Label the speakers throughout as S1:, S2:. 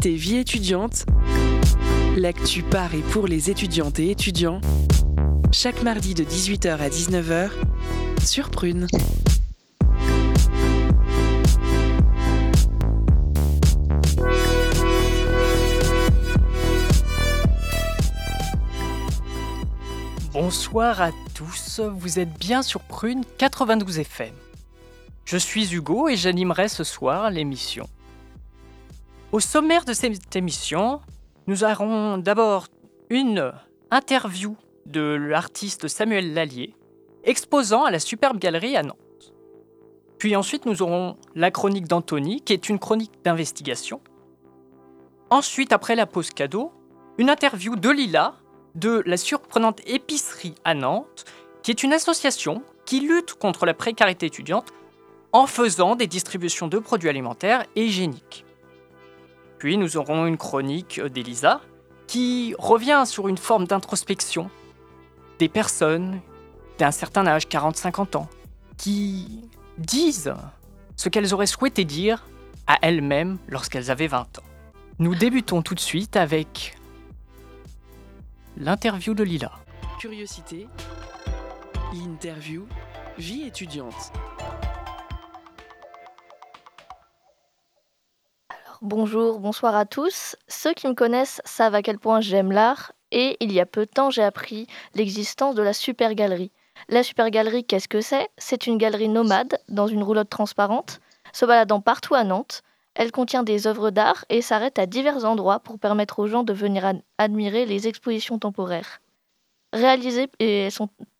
S1: Vie étudiante, l'actu par et pour les étudiantes et étudiants, chaque mardi de 18h à 19h sur Prune.
S2: Bonsoir à tous, vous êtes bien sur Prune 92 FM. Je suis Hugo et j'animerai ce soir l'émission. Au sommaire de cette émission, nous aurons d'abord une interview de l'artiste Samuel Lallier, exposant à la Superbe Galerie à Nantes. Puis ensuite, nous aurons la chronique d'Anthony, qui est une chronique d'investigation. Ensuite, après la pause cadeau, une interview de Lila, de la surprenante épicerie à Nantes, qui est une association qui lutte contre la précarité étudiante en faisant des distributions de produits alimentaires et hygiéniques. Nous aurons une chronique d'Elisa qui revient sur une forme d'introspection des personnes d'un certain âge, 40-50 ans, qui disent ce qu'elles auraient souhaité dire à elles-mêmes lorsqu'elles avaient 20 ans. Nous débutons tout de suite avec l'interview de Lila.
S1: Curiosité, l'interview, vie étudiante.
S3: Bonjour, bonsoir à tous. Ceux qui me connaissent savent à quel point j'aime l'art et il y a peu de temps j'ai appris l'existence de la Super Galerie. La Super Galerie, qu'est-ce que c'est? C'est une galerie nomade dans une roulotte transparente, se baladant partout à Nantes. Elle contient des œuvres d'art et s'arrête à divers endroits pour permettre aux gens de venir admirer les expositions temporaires.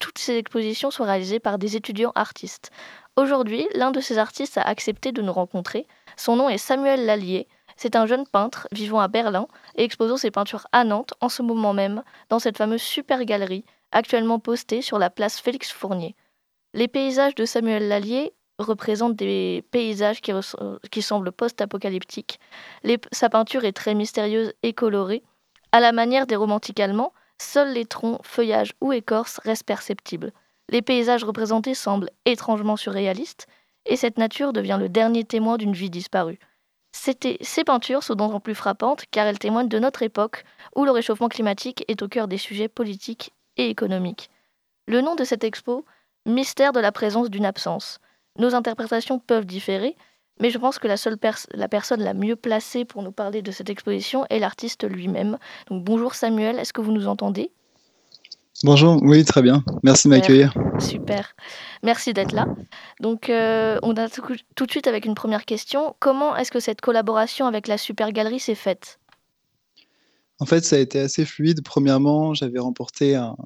S3: Toutes ces expositions sont réalisées par des étudiants artistes. Aujourd'hui, l'un de ces artistes a accepté de nous rencontrer. Son nom est Samuel Lallier. C'est un jeune peintre vivant à Berlin et exposant ses peintures à Nantes en ce moment même dans cette fameuse super galerie actuellement postée sur la place Félix Fournier. Les paysages de Samuel Lallier représentent des paysages qui, semblent post-apocalyptiques. Sa peinture est très mystérieuse et colorée. À la manière des romantiques allemands, seuls les troncs, feuillages ou écorces restent perceptibles. Les paysages représentés semblent étrangement surréalistes, et cette nature devient le dernier témoin d'une vie disparue. Ces peintures sont d'autant plus frappantes car elles témoignent de notre époque où le réchauffement climatique est au cœur des sujets politiques et économiques. Le nom de cette expo, Mystère de la présence d'une absence. Nos interprétations peuvent différer, mais je pense que la seule personne la mieux placée pour nous parler de cette exposition est l'artiste lui-même. Bonjour Samuel, est-ce que vous nous entendez?
S4: Bonjour, oui, très bien. Merci de m'accueillir.
S3: Super, merci d'être là. Donc, euh, on a tout, de suite avec une première question. Comment est-ce que cette collaboration avec la Super Galerie s'est faite?
S4: En fait, ça a été assez fluide. Premièrement, j'avais remporté un,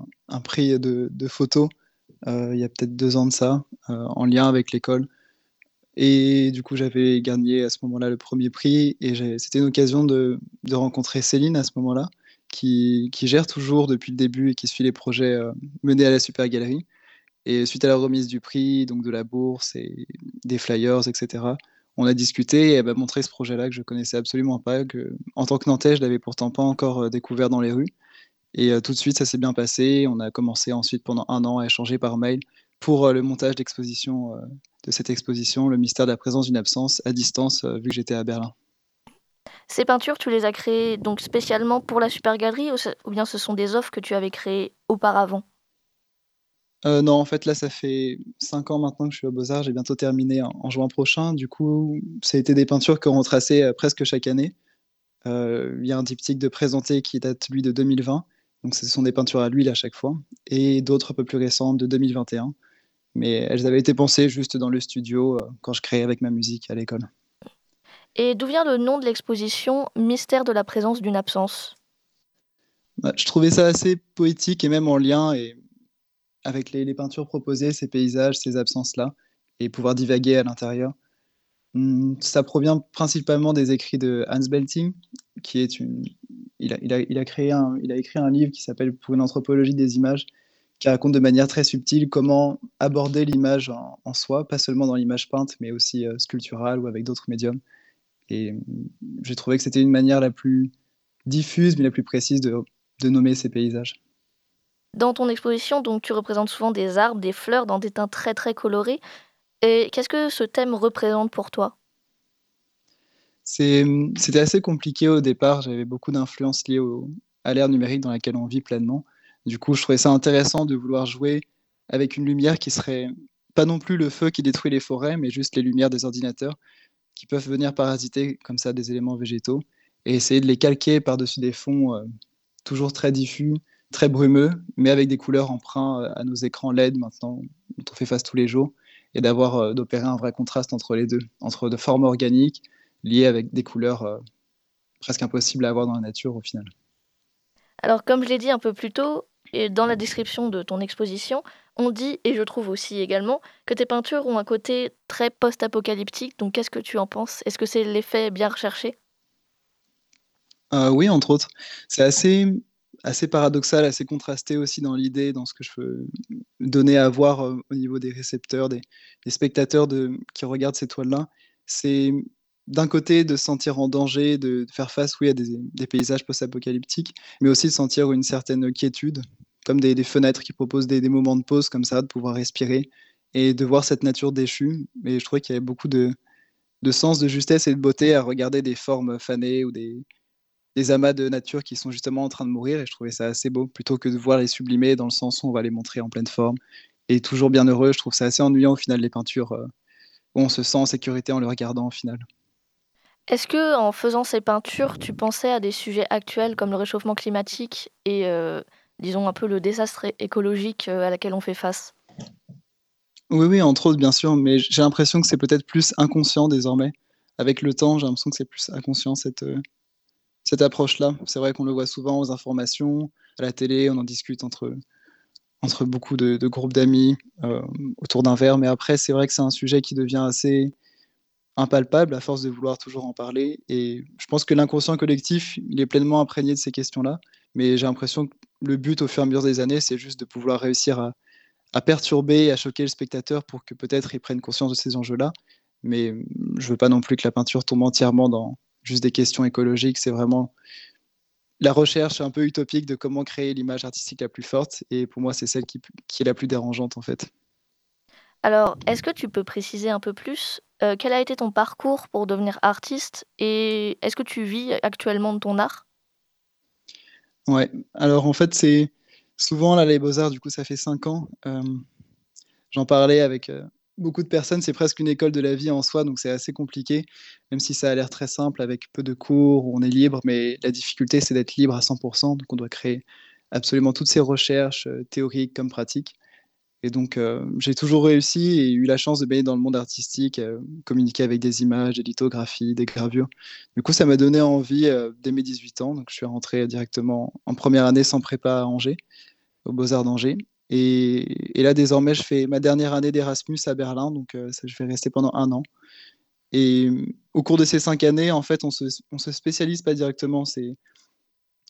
S4: prix de, de photo euh, il y a peut-être deux ans de ça, euh, en lien avec l'école. Et du coup, j'avais gagné à ce moment-là le premier prix. Et c'était une occasion de, de rencontrer Céline à ce moment-là qui, gère toujours depuis le début et qui suit les projets euh, menés à la Super Galerie. Et suite à la remise du prix, donc de la bourse et des flyers, etc., on a discuté et elle m'a montré ce projet-là que je connaissais absolument pas, que en tant que Nantais, je l'avais pourtant pas encore euh, découvert dans les rues. Et euh, tout de suite, ça s'est bien passé. On a commencé ensuite pendant un an à échanger par mail pour le montage d'exposition de cette exposition, le mystère de la présence d'une absence à distance, vu que j'étais à Berlin.
S3: Ces peintures, tu les as créées donc spécialement pour la Super Galerie ou, bien ce sont des offres que tu avais créées auparavant?
S4: Euh, non, en fait, là, ça fait cinq ans maintenant que je suis au Beaux-Arts. J'ai bientôt terminé en, juin prochain. Du coup, ça a été des peintures qu'on retraçait euh, presque chaque année. Euh, il y a un diptyque de présenté qui date, lui, de 2020. Donc, ce sont des peintures à l'huile à chaque fois. Et d'autres un peu plus récentes de 2021. Mais elles avaient été pensées juste dans le studio quand je créais avec ma musique à l'école.
S3: Et d'où vient le nom de l'exposition Mystère de la présence d'une absence?
S4: Bah, Je trouvais ça assez poétique et même en lien avec les, peintures proposées, ces paysages, ces absences-là, et pouvoir divaguer à l'intérieur. Hmm, ça provient principalement des écrits de Hans Belting, qui est. Il a, créé il a écrit un livre qui s'appelle Pour une anthropologie des images, qui raconte de manière très subtile comment aborder l'image en, soi, pas seulement dans l'image peinte, mais aussi euh, sculpturale ou avec d'autres médiums. Et j'ai trouvé que c'était une manière la plus diffuse, mais la plus précise de, nommer ces paysages.
S3: Dans ton exposition, donc, tu représentes souvent des arbres, des fleurs dans des teints très très colorés. Et qu'est-ce que ce thème représente pour toi?
S4: C'était assez compliqué au départ. J'avais beaucoup d'influences liées à l'ère numérique dans laquelle on vit pleinement. Du coup, je trouvais ça intéressant de vouloir jouer avec une lumière qui serait pas non plus le feu qui détruit les forêts, mais juste les lumières des ordinateurs qui peuvent venir parasiter comme ça des éléments végétaux et essayer de les calquer par-dessus des fonds euh, toujours très diffus, très brumeux, mais avec des couleurs emprunts euh, à nos écrans LED maintenant, dont on fait face tous les jours, et d'avoir euh, d'opérer un vrai contraste entre les deux, entre de formes organiques liées avec des couleurs presque impossibles à avoir dans la nature au final.
S3: Alors comme je l'ai dit un peu plus tôt, et dans la description de ton exposition, on dit, et je trouve aussi également, que tes peintures ont un côté très post-apocalyptique. Donc qu'est-ce que tu en penses? Est-ce que c'est l'effet bien recherché?
S4: Euh, Oui, entre autres. C'est assez, assez paradoxal, assez contrasté aussi dans l'idée, dans ce que je veux donner à voir euh, au niveau des récepteurs, des, spectateurs qui regardent ces toiles-là. C'est d'un côté de se sentir en danger, de, faire face oui, à des, paysages post-apocalyptiques, mais aussi de sentir une certaine quiétude, comme des, fenêtres qui proposent des, moments de pause comme ça, de pouvoir respirer et de voir cette nature déchue. Et je trouvais qu'il y avait beaucoup de, sens, de justesse et de beauté à regarder des formes fanées ou des, amas de nature qui sont justement en train de mourir. Et je trouvais ça assez beau, plutôt que de voir les sublimer dans le sens où on va les montrer en pleine forme. Et toujours bien heureux, je trouve ça assez ennuyant au final les peintures euh, où on se sent en sécurité en le regardant au final.
S3: Est-ce que en faisant ces peintures, tu pensais à des sujets actuels comme le réchauffement climatique et euh, disons un peu le désastre écologique euh, à laquelle on fait face
S4: Oui, oui, entre autres, bien sûr, mais j'ai l'impression que c'est peut-être plus inconscient désormais. Avec le temps, j'ai l'impression que c'est plus inconscient cette, euh, cette approche-là. C'est vrai qu'on le voit souvent aux informations, à la télé, on en discute entre, entre beaucoup de, groupes d'amis autour d'un verre, mais après, c'est vrai que c'est un sujet qui devient assez impalpable à force de vouloir toujours en parler. Et je pense que l'inconscient collectif, il est pleinement imprégné de ces questions-là. Mais j'ai l'impression que le but au fur et à mesure des années, c'est juste de pouvoir réussir à, perturber et à choquer le spectateur pour que peut-être il prenne conscience de ces enjeux-là. Mais je veux pas non plus que la peinture tombe entièrement dans juste des questions écologiques. C'est vraiment la recherche un peu utopique de comment créer l'image artistique la plus forte. Et pour moi, c'est celle qui, qui est la plus dérangeante en fait.
S3: Alors, est-ce que tu peux préciser un peu plus euh, quel a été ton parcours pour devenir artiste? Et est-ce que tu vis actuellement de ton art?
S4: Ouais, alors en fait, c'est souvent là, les Beaux-Arts, du coup, ça fait cinq ans. Euh, j'en parlais avec euh, beaucoup de personnes, c'est presque une école de la vie en soi, donc c'est assez compliqué, même si ça a l'air très simple avec peu de cours, on est libre, mais la difficulté, c'est d'être libre à 100%, donc on doit créer absolument toutes ces recherches théoriques comme pratiques. Et donc, euh, j'ai toujours réussi et eu la chance de baigner dans le monde artistique, euh, communiquer avec des images, des lithographies, des gravures. Du coup, ça m'a donné envie euh, dès mes 18 ans. Donc, je suis rentré directement en première année sans prépa à Angers, aux Beaux-Arts d'Angers. Et, là, désormais, je fais ma dernière année d'Erasmus à Berlin. Donc, je vais rester pendant un an. Et au cours de ces cinq années, en fait, on se, on se spécialise pas directement. C'est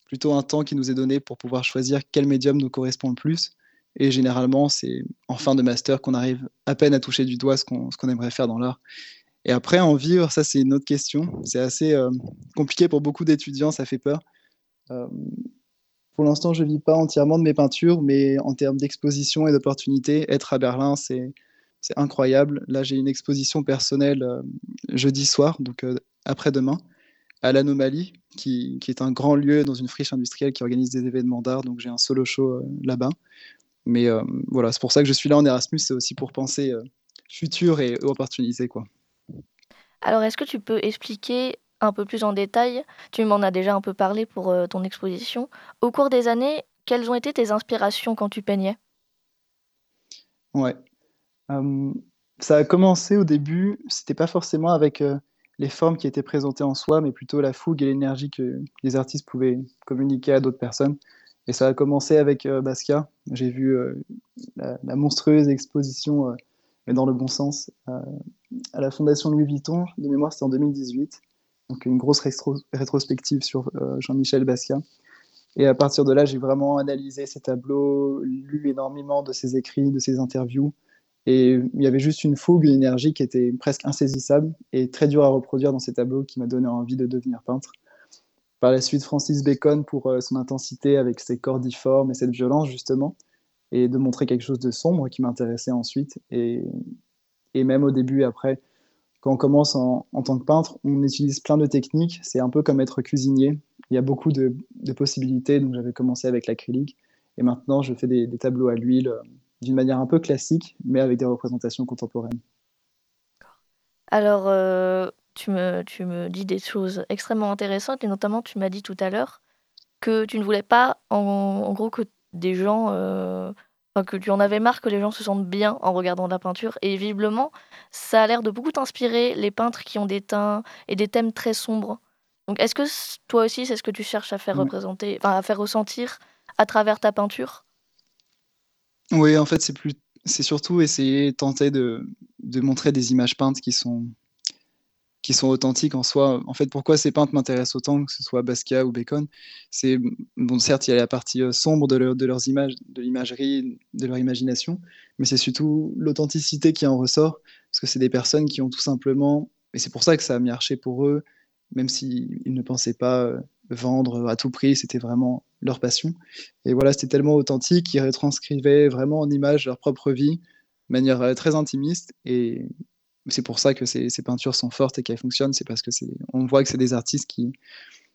S4: plutôt un temps qui nous est donné pour pouvoir choisir quel médium nous correspond le plus. Et généralement, c'est en fin de master qu'on arrive à peine à toucher du doigt ce qu'on aimerait faire dans l'art. Et après, en vivre, ça, c'est une autre question. C'est assez euh, compliqué pour beaucoup d'étudiants, ça fait peur. Euh, pour l'instant, je ne vis pas entièrement de mes peintures, mais en termes d'exposition et d'opportunités, être à Berlin, c'est incroyable. Là, j'ai une exposition personnelle euh, jeudi soir, donc après-demain, à l'Anomalie, qui, qui, est un grand lieu dans une friche industrielle qui organise des événements d'art. Donc, j'ai un solo show là-bas. Mais euh, voilà, c'est pour ça que je suis là en Erasmus, c'est aussi pour penser euh, futur et opportuniser. Quoi.
S3: Alors, est-ce que tu peux expliquer un peu plus en détail, tu m'en as déjà un peu parlé pour euh, ton exposition, au cours des années, quelles ont été tes inspirations quand tu peignais?
S4: Ouais. ça a commencé au début, c'était pas forcément avec les formes qui étaient présentées en soi, mais plutôt la fougue et l'énergie que les artistes pouvaient communiquer à d'autres personnes. Et ça a commencé avec euh, Basquiat. J'ai vu euh, la, monstrueuse exposition, euh, mais dans le bon sens, à la Fondation Louis Vuitton. De mémoire, c'était en 2018. Donc une grosse rétrospective sur Jean-Michel Basquiat. Et à partir de là, j'ai vraiment analysé ses tableaux, lu énormément de ses écrits, de ses interviews. Et il y avait juste une fougue, une énergie qui était presque insaisissable et très dure à reproduire dans ces tableaux qui m'a donné envie de devenir peintre. Par la suite, Francis Bacon pour euh, son intensité avec ses corps difformes et cette violence, justement, et de montrer quelque chose de sombre qui m'intéressait ensuite. Et, et même au début après, quand on commence en, tant que peintre, on utilise plein de techniques. C'est un peu comme être cuisinier. Il y a beaucoup de, possibilités. Donc j'avais commencé avec l'acrylique et maintenant je fais des, tableaux à l'huile euh, d'une manière un peu classique, mais avec des représentations contemporaines.
S3: Alors, euh, tu, me, tu me dis des choses extrêmement intéressantes et notamment tu m'as dit tout à l'heure que tu ne voulais pas, en, gros, que des gens euh, que tu en avais marre que les gens se sentent bien en regardant la peinture. Et visiblement, ça a l'air de beaucoup t'inspirer les peintres qui ont des teints et des thèmes très sombres. Donc, est-ce que toi aussi, c'est ce que tu cherches à faire représenter, enfin, à faire ressentir à travers ta peinture?
S4: Oui, en fait, c'est plus, c'est surtout essayer, tenter de, de montrer des images peintes qui sont qui sont authentiques en soi. En fait, pourquoi ces peintres m'intéressent autant, que ce soit Basquiat ou Bacon, c'est, bon, certes, il y a la partie euh, sombre de, leurs images, de l'imagerie, de leur imagination, mais c'est surtout l'authenticité qui en ressort, parce que c'est des personnes qui ont tout simplement, et c'est pour ça que ça a marché pour eux, même s'ils ne pensaient pas euh, vendre à tout prix, c'était vraiment leur passion. Et voilà, c'était tellement authentique, ils retranscrivaient vraiment en image leur propre vie, de manière euh, très intimiste, et c'est pour ça que ces, peintures sont fortes et qu'elles fonctionnent, c'est parce que on voit que c'est des artistes qui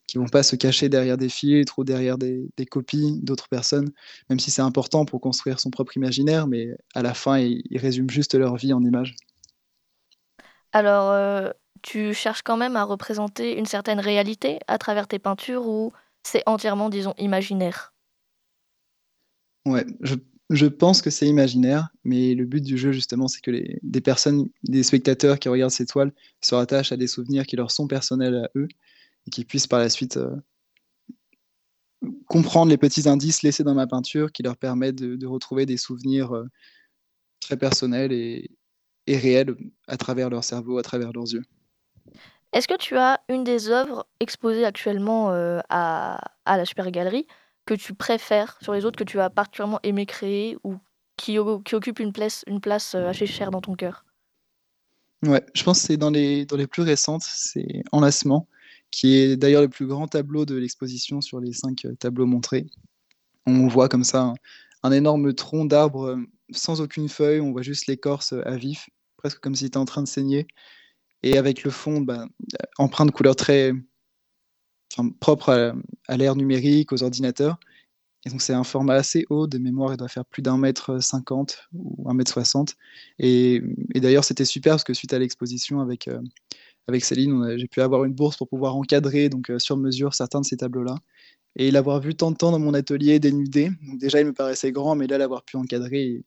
S4: qui vont pas se cacher derrière des filtres ou derrière des, copies d'autres personnes, même si c'est important pour construire son propre imaginaire, mais à la fin, ils, résument juste leur vie en images.
S3: Alors, euh, tu cherches quand même à représenter une certaine réalité à travers tes peintures ou c'est entièrement, disons, imaginaire?
S4: Ouais, je je pense que c'est imaginaire, mais le but du jeu, justement, c'est que des personnes, des spectateurs qui regardent ces toiles se rattachent à des souvenirs qui leur sont personnels à eux et qui puissent par la suite euh, comprendre les petits indices laissés dans ma peinture qui leur permettent de, retrouver des souvenirs euh, très personnels et, réels à travers leur cerveau, à travers leurs yeux.
S3: Est-ce que tu as une des œuvres exposées actuellement euh, à, à la Super Galerie que tu préfères sur les autres, que tu as particulièrement aimé créer ou qui, qui occupe une place, une place euh, assez chère dans ton cœur?
S4: Ouais, je pense que c'est dans les, dans les plus récentes, c'est Enlacement, qui est d'ailleurs le plus grand tableau de l'exposition sur les cinq euh, tableaux montrés. On voit comme ça un, énorme tronc d'arbre euh, sans aucune feuille, on voit juste l'écorce à vif, presque comme s'il était en train de saigner. Et avec le fond, bah, empreint de couleur très, propre à, l'ère numérique, aux ordinateurs. Et donc c'est un format assez haut, de mémoire il doit faire plus d'un mètre cinquante ou un mètre soixante. Et, d'ailleurs c'était super parce que suite à l'exposition avec, euh, avec Céline, j'ai pu avoir une bourse pour pouvoir encadrer donc euh, sur mesure certains de ces tableaux-là. Et l'avoir vu tant de temps dans mon atelier dénudé, déjà il me paraissait grand, mais là l'avoir pu encadrer,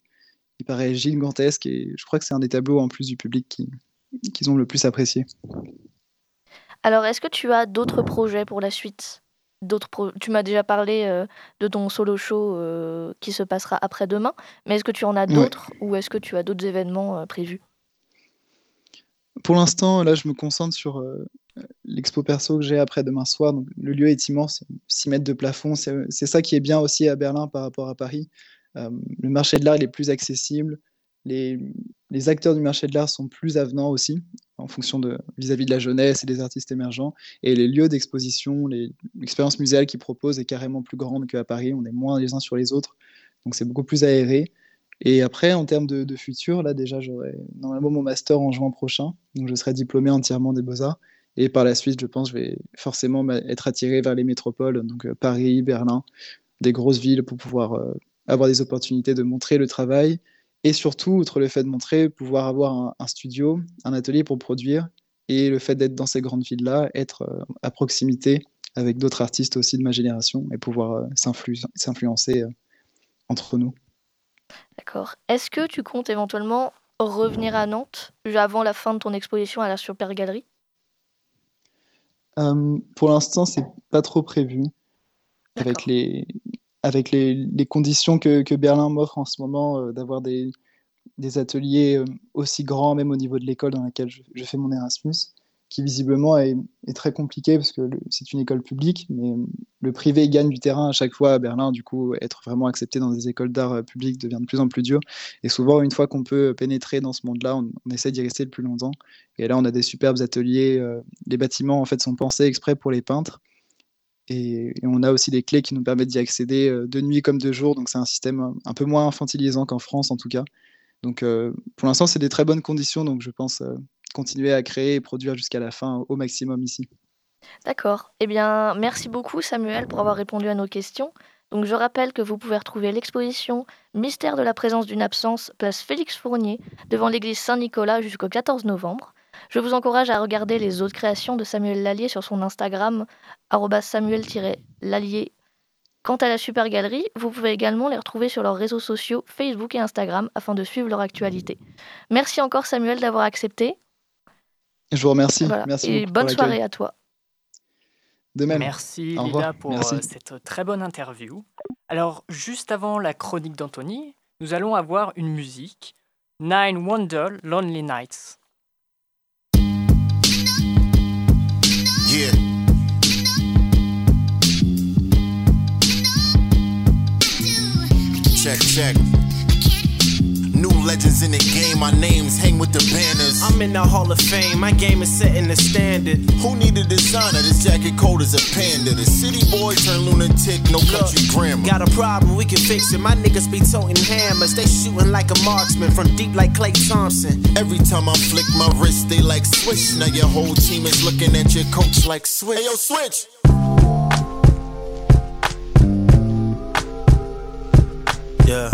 S4: il, paraît gigantesque. Et je crois que c'est un des tableaux en plus du public qui, qu'ils ont le plus apprécié.
S3: Alors, est-ce que tu as d'autres projets pour la suite? D'autres Tu m'as déjà parlé euh, de ton solo show euh, qui se passera après-demain, mais est-ce que tu en as d'autres ou est-ce que tu as d'autres événements euh, prévus?
S4: Pour l'instant, là, je me concentre sur l'expo perso que j'ai après-demain soir. Donc, le lieu est immense, 6 mètres de plafond. C'est ça qui est bien aussi à Berlin par rapport à Paris. le marché de l'art est plus accessible. Les, les acteurs du marché de l'art sont plus avenants aussi en fonction de vis-à-vis de la jeunesse et des artistes émergents. Et les lieux d'exposition, l'expérience muséale qu'ils proposent est carrément plus grande qu'à Paris. On est moins les uns sur les autres, donc c'est beaucoup plus aéré. Et après, en termes de, futur, là déjà, j'aurai normalement mon master en juin prochain, donc je serai diplômé entièrement des beaux-arts. Et par la suite, je pense, je vais forcément être attiré vers les métropoles, donc euh, Paris, Berlin, des grosses villes pour pouvoir euh, avoir des opportunités de montrer le travail et surtout, outre le fait de montrer, pouvoir avoir un, studio, un atelier pour produire, et le fait d'être dans ces grandes villes-là, être euh, à proximité avec d'autres artistes aussi de ma génération, et pouvoir euh, s'influencer euh, entre nous.
S3: D'accord. Est-ce que tu comptes éventuellement revenir à Nantes avant la fin de ton exposition à la Super Galerie?
S4: Pour l'instant, c'est pas trop prévu. Avec les, avec les, conditions que, Berlin m'offre en ce moment, euh, d'avoir des, ateliers euh, aussi grands, même au niveau de l'école dans laquelle je, fais mon Erasmus, qui visiblement est, très compliqué parce que c'est une école publique, mais le privé gagne du terrain à chaque fois à Berlin. Du coup, être vraiment accepté dans des écoles d'art euh, publiques devient de plus en plus dur. Et souvent, une fois qu'on peut pénétrer dans ce monde-là, on, essaie d'y rester le plus longtemps. Et là, on a des superbes ateliers. les bâtiments, en fait, sont pensés exprès pour les peintres. Et, on a aussi des clés qui nous permettent d'y accéder euh, de nuit comme de jour. Donc c'est un système un peu moins infantilisant qu'en France en tout cas. Donc euh, pour l'instant, c'est des très bonnes conditions. Donc je pense euh, continuer à créer et produire jusqu'à la fin au maximum ici.
S3: D'accord. Eh bien, merci beaucoup Samuel pour avoir répondu à nos questions. Donc je rappelle que vous pouvez retrouver l'exposition Mystère de la présence d'une absence, place Félix Fournier, devant l'église Saint-Nicolas jusqu'au 14 novembre. Je vous encourage à regarder les autres créations de Samuel Lallier sur son Instagram, samuel-lallier. Quant à la Super Galerie, vous pouvez également les retrouver sur leurs réseaux sociaux Facebook et Instagram afin de suivre leur actualité. Merci encore Samuel d'avoir accepté.
S4: Je vous remercie. Merci
S3: et bonne soirée à toi.
S4: De même.
S5: Merci Lila pour euh, cette très bonne interview. Alors, juste avant la chronique d'Anthony, nous allons avoir une musique. Nine Wonder Lonely Nights. Check, check. New legends in the game, my names hang with the banners. I'm in the Hall of Fame, my game is setting the standard. Who need a designer? This jacket cold as a panda. The city boy turn lunatic, no country grammar. Got a problem, we can fix it. My niggas be toting hammers. They shooting like a marksman from deep like Clay Thompson. Every time I flick my wrist, they like swish. Now your whole team is looking at your coach like switch. Hey yo, switch! Yeah.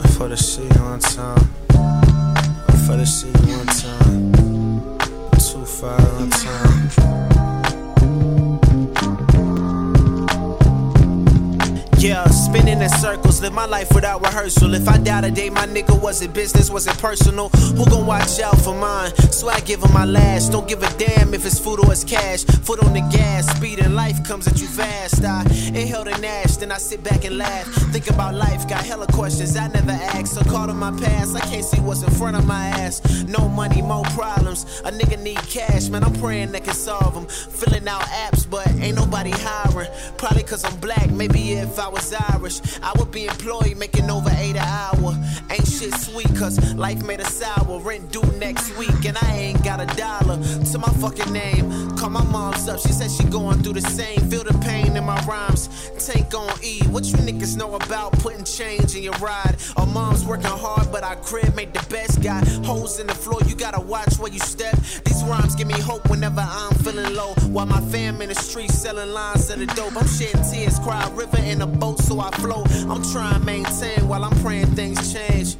S5: I fell to see you one time. I fell to see you one time. Too far one time. Spinning in circles, live my life without rehearsal. If I die today, my nigga, was it business, was it personal? Who gon' watch out for mine? So I give him my last. Don't give a damn if it's food or it's cash. Foot on the gas, speed and life comes at you fast. I inhale the Nash, then I sit back and laugh. Think about life, got hella questions I never asked. So caught on my past, I can't see what's in front of my ass. No money, more problems. A nigga need cash, man. I'm praying that can solve them. Filling out apps, but ain't nobody hiring. Probably cause I'm black, maybe if I was Irish, I would be employed making over eight an hour. Ain't shit sweet, cause life made a sour. Rent due next week, and I ain't got a dollar to my fucking name. Call my mom's up, she said she going through the same. Feel the pain in my rhymes. Tank on E, what you niggas know about putting change in your ride? Our mom's working hard, but our crib made the best. Got holes in the floor, you gotta watch where you step. These rhymes give me hope whenever I'm feeling low. While my fam in the streets selling lines of the dope, I'm shedding tears, cry river in a boat so I float. I'm trying to maintain while I'm praying things change.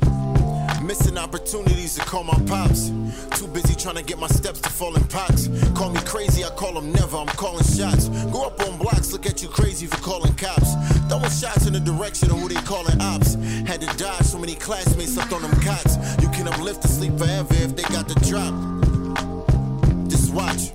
S5: Missing opportunities to call my pops. Too busy trying to get my steps to fall in pots. Call me crazy, I call them never, I'm calling shots. Go up on blocks, look at you crazy for calling cops. Throwing shots in the direction of who they calling ops. Had to dodge so many classmates slept on them cots. You can uplift to sleep forever if they got the drop. Just watch.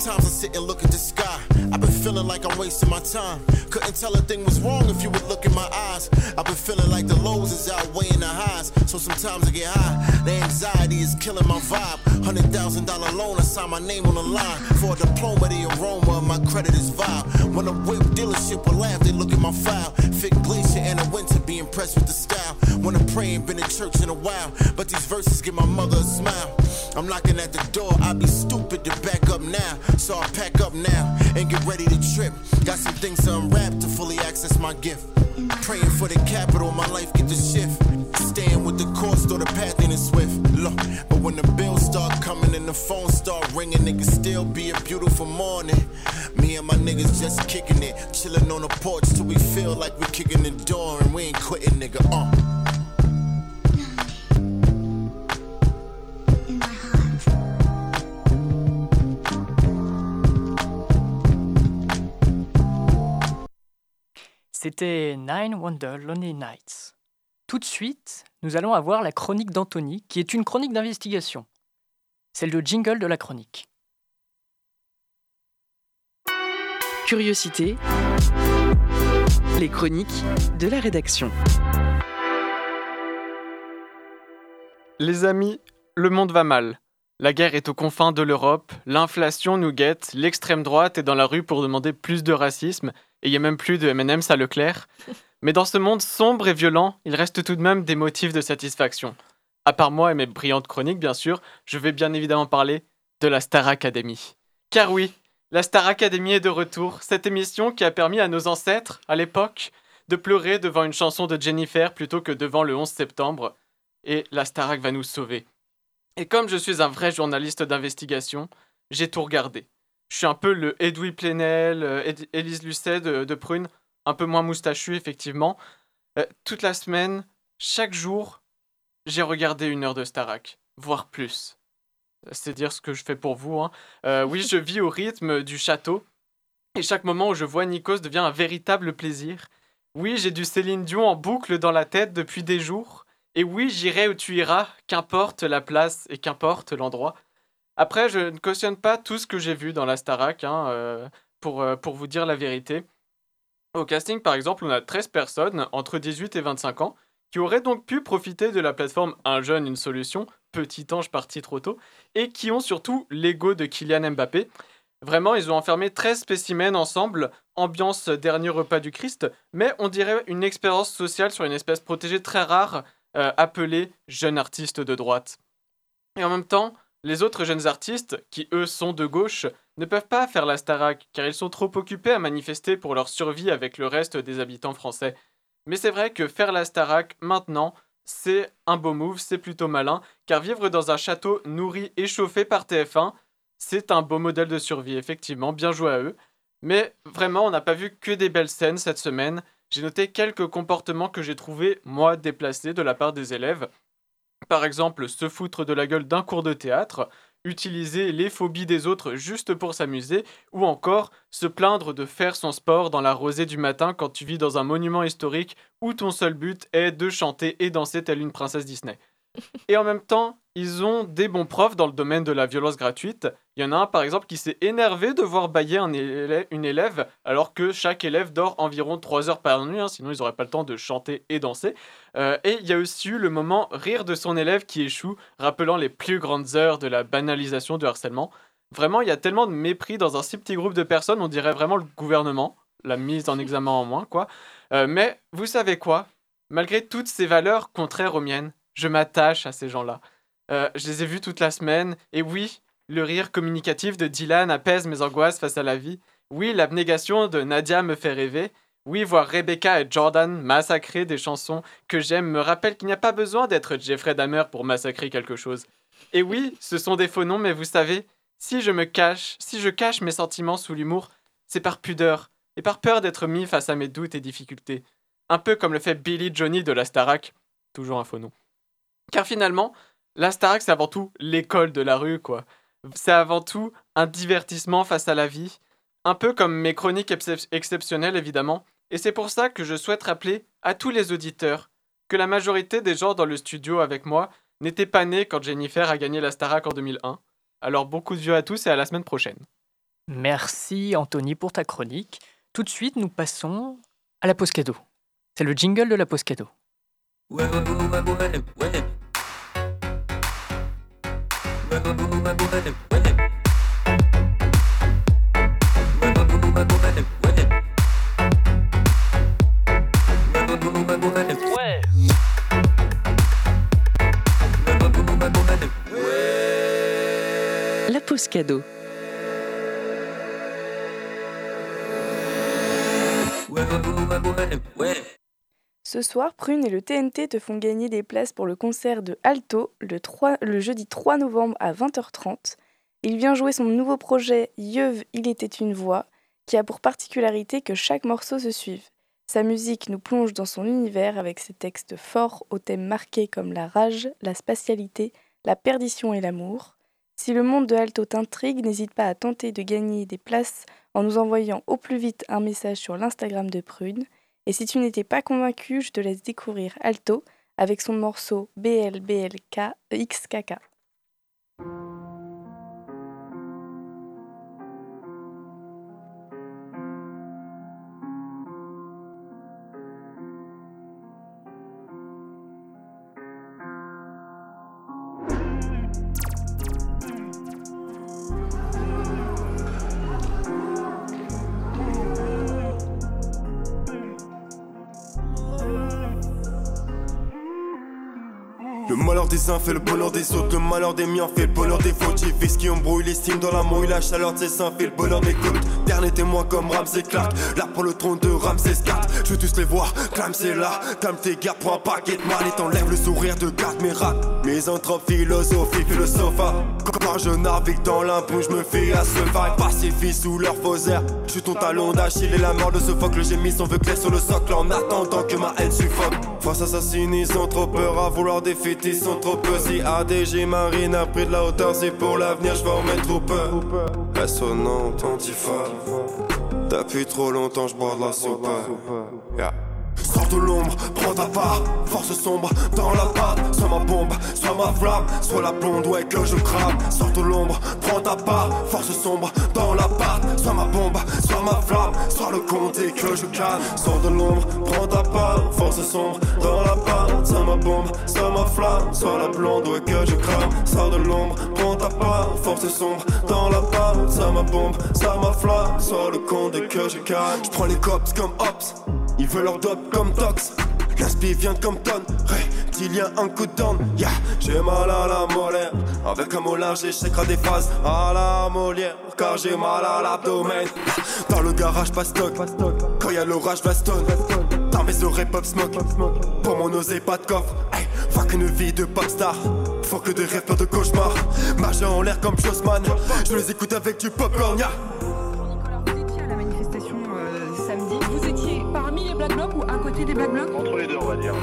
S5: Sometimes I sit and look at the sky. I've been feeling like I'm wasting my time. Couldn't tell a thing was wrong if you would look in my eyes. I've been feeling like the lows is outweighing the highs. So sometimes I get high. The anxiety is killing my vibe. Hundred thousand dollar loan, I sign my name on the line. For a diploma, the aroma my credit is vile. When a whip dealership will laugh, they look at my file. Fit glacier in the winter, be impressed with the style. When I pray, ain't been in church in a while. But these verses give my mother a smile. I'm knocking at the door, I'd be stupid to back up now. So I pack up now and get ready to trip. Got some things to unwrap to fully access my gift. Praying for the capital, my life get to shift. Staying with the course, though the path ain't swift. Look, but when the bills start coming and the phone start ringing, it can still be a beautiful morning. Me and my niggas just kicking it, chilling on the porch till we feel like we're kicking the door and we ain't quitting, nigga. Uh. C'était Nine Wonder Lonely Nights. Tout de suite, nous allons avoir la chronique d'Anthony, qui est une chronique d'investigation. C'est le jingle de la chronique.
S1: Curiosité. Les chroniques de la rédaction.
S6: Les amis, le monde va mal. La guerre est aux confins de l'Europe, l'inflation nous guette, l'extrême droite est dans la rue pour demander plus de racisme, et il n'y a même plus de M&M's à Leclerc. Mais dans ce monde sombre et violent, il reste tout de même des motifs de satisfaction. À part moi et mes brillantes chroniques, bien sûr, je vais bien évidemment parler de la Star Academy. Car oui, la Star Academy est de retour, cette émission qui a permis à nos ancêtres, à l'époque, de pleurer devant une chanson de Jennifer plutôt que devant le 11 septembre. et la Starac va nous sauver. Et comme je suis un vrai journaliste d'investigation, j'ai tout regardé. Je suis un peu le Edoui Plenel, euh, Élise Lucet de, Prune, un peu moins moustachu effectivement. Euh, toute la semaine, chaque jour, j'ai regardé une heure de Starac, voire plus. C'est dire ce que je fais pour vous. Hein. Euh, oui, je vis au rythme du château. Et chaque moment où je vois Nikos devient un véritable plaisir. Oui, j'ai du Céline Dion en boucle dans la tête depuis des jours. Et oui, j'irai où tu iras, qu'importe la place et qu'importe l'endroit. Après, je ne cautionne pas tout ce que j'ai vu dans la Starac, hein, euh, pour, euh, pour vous dire la vérité. Au casting, par exemple, on a 13 personnes entre 18 et 25 ans qui auraient donc pu profiter de la plateforme Un jeune, une solution, petit ange parti trop tôt, et qui ont surtout l'ego de Kylian Mbappé. Vraiment, ils ont enfermé 13 spécimens ensemble, ambiance dernier repas du Christ, mais on dirait une expérience sociale sur une espèce protégée très rare euh, appelé jeune artiste de droite. Et en même temps, les autres jeunes artistes, qui eux sont de gauche, ne peuvent pas faire la Starac car ils sont trop occupés à manifester pour leur survie avec le reste des habitants français. Mais c'est vrai que faire la Starac maintenant, c'est un beau move, c'est plutôt malin, car vivre dans un château nourri et chauffé par TF1, c'est un beau modèle de survie, effectivement, bien joué à eux. Mais vraiment, on n'a pas vu que des belles scènes cette semaine, j'ai noté quelques comportements que j'ai trouvés, moi, déplacés de la part des élèves. Par exemple, se foutre de la gueule d'un cours de théâtre, utiliser les phobies des autres juste pour s'amuser, ou encore se plaindre de faire son sport dans la rosée du matin quand tu vis dans un monument historique où ton seul but est de chanter et danser telle une princesse Disney. Et en même temps, ils ont des bons profs dans le domaine de la violence gratuite. Il y en a un par exemple qui s'est énervé de voir bailler une élève alors que chaque élève dort environ 3 heures par nuit, hein, sinon ils n'auraient pas le temps de chanter et danser. Euh, et il y a aussi eu le moment rire de son élève qui échoue, rappelant les plus grandes heures de la banalisation du harcèlement. Vraiment, il y a tellement de mépris dans un si petit groupe de personnes, on dirait vraiment le gouvernement, la mise en examen en moins, quoi. Euh, mais vous savez quoi? Malgré toutes ces valeurs contraires aux miennes, je m'attache à ces gens-là. Euh, je les ai vus toute la semaine, et oui, le rire communicatif de Dylan apaise mes angoisses face à la vie. Oui, l'abnégation de Nadia me fait rêver. Oui, voir Rebecca et Jordan massacrer des chansons que j'aime me rappelle qu'il n'y a pas besoin d'être Jeffrey Dahmer pour massacrer quelque chose. Et oui, ce sont des faux noms, mais vous savez, si je me cache, si je cache mes sentiments sous l'humour, c'est par pudeur et par peur d'être mis face à mes doutes et difficultés. Un peu comme le fait Billy Johnny de la Starac, toujours un faux nom. Car finalement, la Starac, c'est avant tout l'école de la rue, quoi. C'est avant tout un divertissement face à la vie, un peu comme mes chroniques exceptionnelles, évidemment. Et c'est pour ça que je souhaite rappeler à tous les auditeurs que la majorité des gens dans le studio avec moi n'étaient pas nés quand Jennifer a gagné la Starac en 2001. Alors beaucoup de vieux à tous et à la semaine prochaine.
S2: Merci Anthony pour ta chronique. Tout de suite, nous passons à la pause cadeau. C'est le jingle de la pause cadeau.
S1: La pause cadeau.
S7: Ce soir, Prune et le TNT te font gagner des places pour le concert de Alto le, jeudi 3 novembre à 20h30. Il vient jouer son nouveau projet Yeuve, il était une voix, qui a pour particularité que chaque morceau se suive. Sa musique nous plonge dans son univers avec ses textes forts aux thèmes marqués comme la rage, la spatialité, la perdition et l'amour. Si le monde de Alto t'intrigue, n'hésite pas à tenter de gagner des places en nous envoyant au plus vite un message sur l'Instagram de Prune. Et si tu n'étais pas convaincu, je te laisse découvrir Alto avec son morceau BLBLK XKK.
S8: Des uns fait le bonheur des autres. Le malheur des miens fait le bonheur des fautifs. ce qui embrouille l'estime dans la mouille. La chaleur de ses seins fait le bonheur des côtes. Dernier témoin comme Ramsey Clark. Là pour le trône de Ramsey Scott. Je veux tous les voir, clame c'est là. Calme tes gars pour un paquet de mal. Et t'enlève le sourire de garde mes rats. Misanthrope, philosophie, philosophe. Quand je navigue dans l'impôt, je me fais à ce vague. Pacifie sous leur faux airs. Je suis ton talon d'Achille et la mort de ce fuck. Le gémisse, on veut clé sur le socle en attendant que ma haine suffoque. Face assassine, ils ont trop peur à vouloir défaiter, ils sont trop peu. Si ADG Marine a pris de la hauteur, c'est pour l'avenir, je vais en mettre trop peu. Résonnante, antifa. Depuis trop longtemps, je bois de la soupe. De l'ombre, prends ta part, force sombre dans la pâte. Soit ma bombe, soit ma flamme, soit la blonde, ouais que je crame. Sors de l'ombre, prends ta part, force sombre dans la pâte. Soit ma bombe, soit ma flamme, soit le compte et que je calme. Sors de l'ombre, prends ta part, force sombre dans la pâte. Soit ma bombe, soit ma flamme, soit la blonde, ouais que je crame. Sors de l'ombre, prends ta part, force sombre dans la pâte. Soit ma bombe, soit ma flamme, soit le compte que je calme. Je prends les cops comme ops. Ils veulent leur dope comme tox. L'inspi vient comme tonne, reptilien un coup de down, yeah. J'ai mal à la molaire, avec un large et des phases à la molière, car j'ai mal à l'abdomen. Dans le garage, pas stock, quand y'a l'orage, bastonne. Dans mes oreilles, pop smoke, pour mon osé, pas de coffre. Hey, faut qu'une vie de popstar, faut que des rêves, de cauchemar. Majeur en l'air comme Jossman, je les écoute avec du popcorn, yeah.
S9: Des Black Blocs
S10: Entre les deux, on va dire.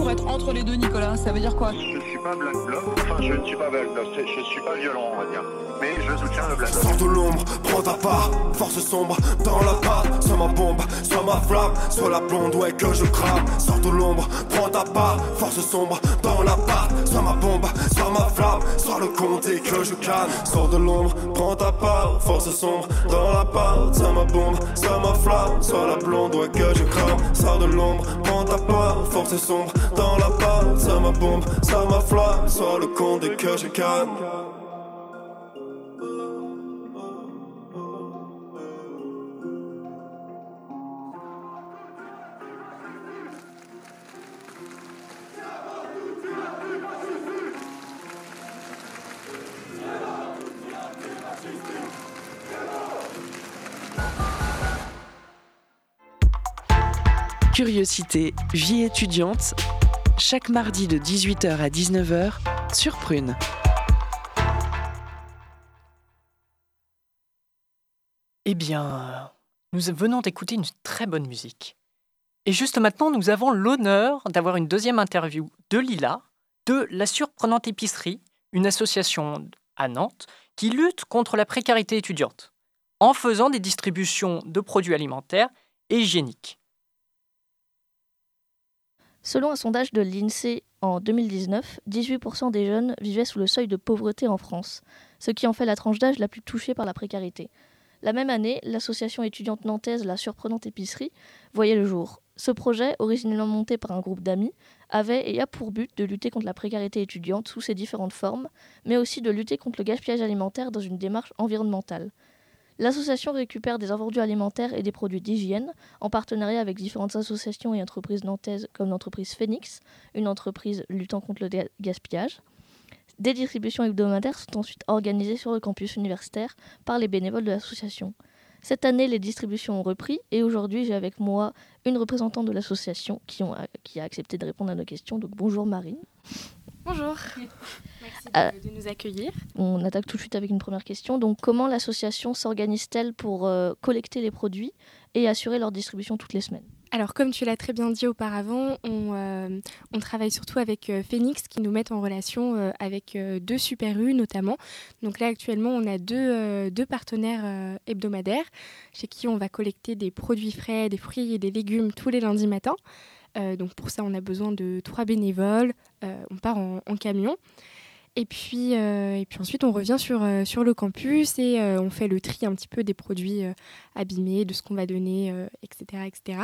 S9: Pour être entre les deux, Nicolas Ça veut dire quoi
S10: Je ne suis pas Black Bloc, enfin je ne suis pas Black Bloc, je ne suis pas violent, on va dire. Mais je soutiens le Black Bloc.
S8: Sors de l'ombre, prends ta part, force sombre dans la pâte. Soit ma bombe, soit ma flamme, soit la blonde, ouais que je crame. Sors de l'ombre, prends ta part, force sombre dans la pâte. Soit ma bombe, soit ma flamme, soit le compte et que je calme. Sors de l'ombre, prends ta part, force sombre dans la pâte. Soit ma bombe, soit ma flamme, soit la blonde, ouais que je crame. Sors de l'ombre, prends ta part, force sombre dans la part. Ça ma bombe, ça ma flamme, soit le compte et que je calme.
S1: Curiosité, vie étudiante, chaque mardi de 18h à 19h sur Prune.
S2: Eh bien, nous venons d'écouter une très bonne musique. Et juste maintenant, nous avons l'honneur d'avoir une deuxième interview de Lila, de La Surprenante Épicerie, une association à Nantes qui lutte contre la précarité étudiante en faisant des distributions de produits alimentaires et hygiéniques.
S3: Selon un sondage de l'INSEE en 2019, 18% des jeunes vivaient sous le seuil de pauvreté en France, ce qui en fait la tranche d'âge la plus touchée par la précarité. La même année, l'association étudiante nantaise La Surprenante Épicerie voyait le jour. Ce projet, originellement monté par un groupe d'amis, avait et a pour but de lutter contre la précarité étudiante sous ses différentes formes, mais aussi de lutter contre le gaspillage alimentaire dans une démarche environnementale. L'association récupère des invendus alimentaires et des produits d'hygiène en partenariat avec différentes associations et entreprises nantaises comme l'entreprise Phoenix, une entreprise luttant contre le gaspillage. Des distributions hebdomadaires sont ensuite organisées sur le campus universitaire par les bénévoles de l'association. Cette année, les distributions ont repris et aujourd'hui, j'ai avec moi une représentante de l'association qui, qui, a accepté de répondre à nos questions. Donc bonjour Marine.
S11: Bonjour. Merci de, nous accueillir.
S3: On attaque tout de suite avec une première question. Donc, comment l'association s'organise-t-elle pour euh, collecter les produits et assurer leur distribution toutes les semaines?
S11: Alors, comme tu l'as très bien dit auparavant, on, euh, travaille surtout avec euh, Phoenix qui nous met en relation avec deux Super U notamment. Donc là, actuellement, on a deux, deux partenaires hebdomadaires chez qui on va collecter des produits frais, des fruits et des légumes tous les lundis matins. Euh, donc pour ça, on a besoin de trois bénévoles. Euh, on part en, camion. Et puis, euh, et puis ensuite, on revient sur, sur le campus et on fait le tri un petit peu des produits abîmés, de ce qu'on va donner, etc. etc.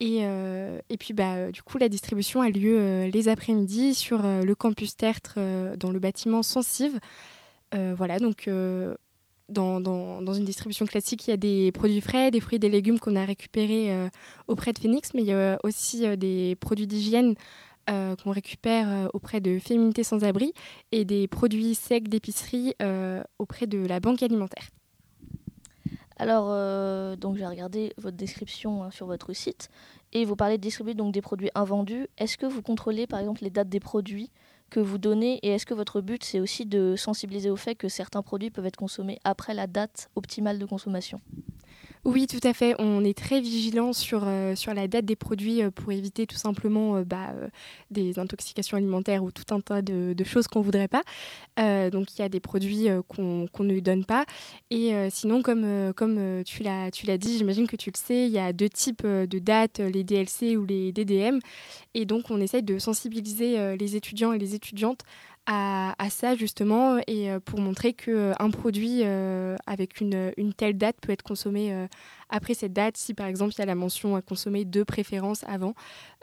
S11: Et, et puis, bah, du coup, la distribution a lieu les après-midi sur le campus Tertre dans le bâtiment Sensive. voilà, donc dans, une distribution classique, il y a des produits frais, des fruits des légumes qu'on a récupérés euh, auprès de Phoenix, mais il y a aussi euh, des produits d'hygiène qu'on récupère auprès de Féminité sans abri et des produits secs d'épicerie auprès de la banque alimentaire.
S3: Alors, donc j'ai regardé votre description hein, sur votre site et vous parlez de distribuer donc des produits invendus. Est-ce que vous contrôlez par exemple les dates des produits que vous donnez et est-ce que votre but c'est aussi de sensibiliser au fait que certains produits peuvent être consommés après la date optimale de consommation?
S11: Oui, tout à fait. On est très vigilant sur, euh, sur la date des produits euh, pour éviter tout simplement euh, bah, des intoxications alimentaires ou tout un tas de, choses qu'on ne voudrait pas. donc il y a des produits qu'on ne donne pas. Et sinon, comme, comme tu l'as dit, j'imagine que tu le sais, il y a deux types de dates, les DLC ou les DDM. Et donc on essaye de sensibiliser les étudiants et les étudiantes à, ça justement et euh, pour montrer qu'un euh, produit euh, avec une, une, telle date peut être consommé après cette date si par exemple il y a la mention à consommer de préférence avant.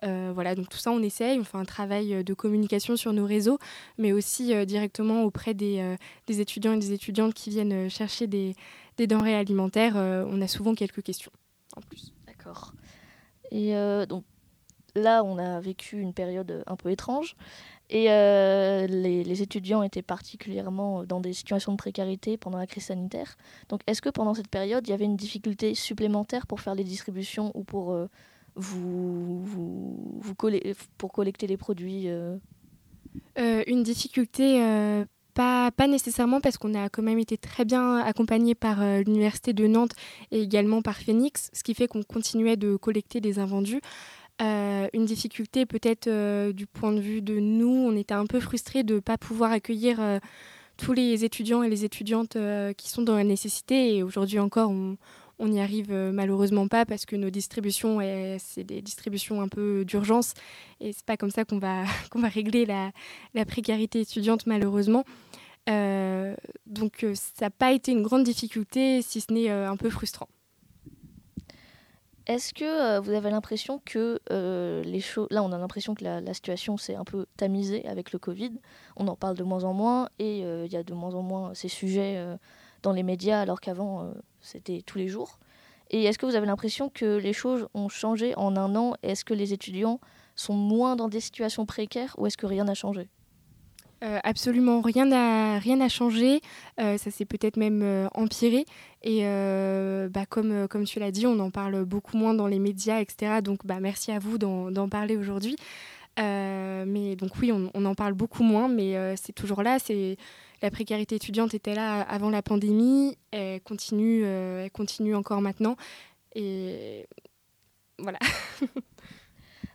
S11: voilà, donc tout ça on essaye, on fait un travail de communication sur nos réseaux mais aussi directement auprès des, des, étudiants et des étudiantes qui viennent chercher des, des denrées alimentaires. on a souvent quelques questions en plus.
S3: D'accord. Et donc là on a vécu une période un peu étrange. Et euh, les, étudiants étaient particulièrement dans des situations de précarité pendant la crise sanitaire. Donc est-ce que pendant cette période, il y avait une difficulté supplémentaire pour faire les distributions ou pour, euh, vous, pour collecter les produits
S11: euh? Une difficulté pas, pas, nécessairement parce qu'on a quand même été très bien accompagné par l'Université de Nantes et également par Phoenix, ce qui fait qu'on continuait de collecter des invendus. Euh, une difficulté peut-être euh, du point de vue de nous, on était un peu frustrés de ne pas pouvoir accueillir euh, tous les étudiants et les étudiantes qui sont dans la nécessité. Et aujourd'hui encore, on n'y arrive malheureusement pas parce que nos distributions, c'est des distributions un peu d'urgence. Et c'est pas comme ça qu'on va, régler la, précarité étudiante malheureusement. donc ça n'a pas été une grande difficulté, si ce n'est un peu frustrant.
S3: Est-ce que euh, vous avez l'impression que euh, les choses... Là, on a l'impression que la, situation s'est un peu tamisée avec le Covid. On en parle de moins en moins et euh, il y a de moins en moins ces sujets dans les médias alors qu'avant, c'était tous les jours. Et est-ce que vous avez l'impression que les choses ont changé en un an? Est-ce que les étudiants sont moins dans des situations précaires ou est-ce que rien n'a changé?
S11: Euh, absolument rien n'a rien changé, euh, ça s'est peut-être même euh, empiré et bah, comme, comme tu l'as dit, on en parle beaucoup moins dans les médias, etc. Donc bah, merci à vous d'en parler aujourd'hui. mais donc oui, on, on, en parle beaucoup moins, mais c'est toujours là. C'est la précarité étudiante était là avant la pandémie, elle continue, elle continue encore maintenant et voilà.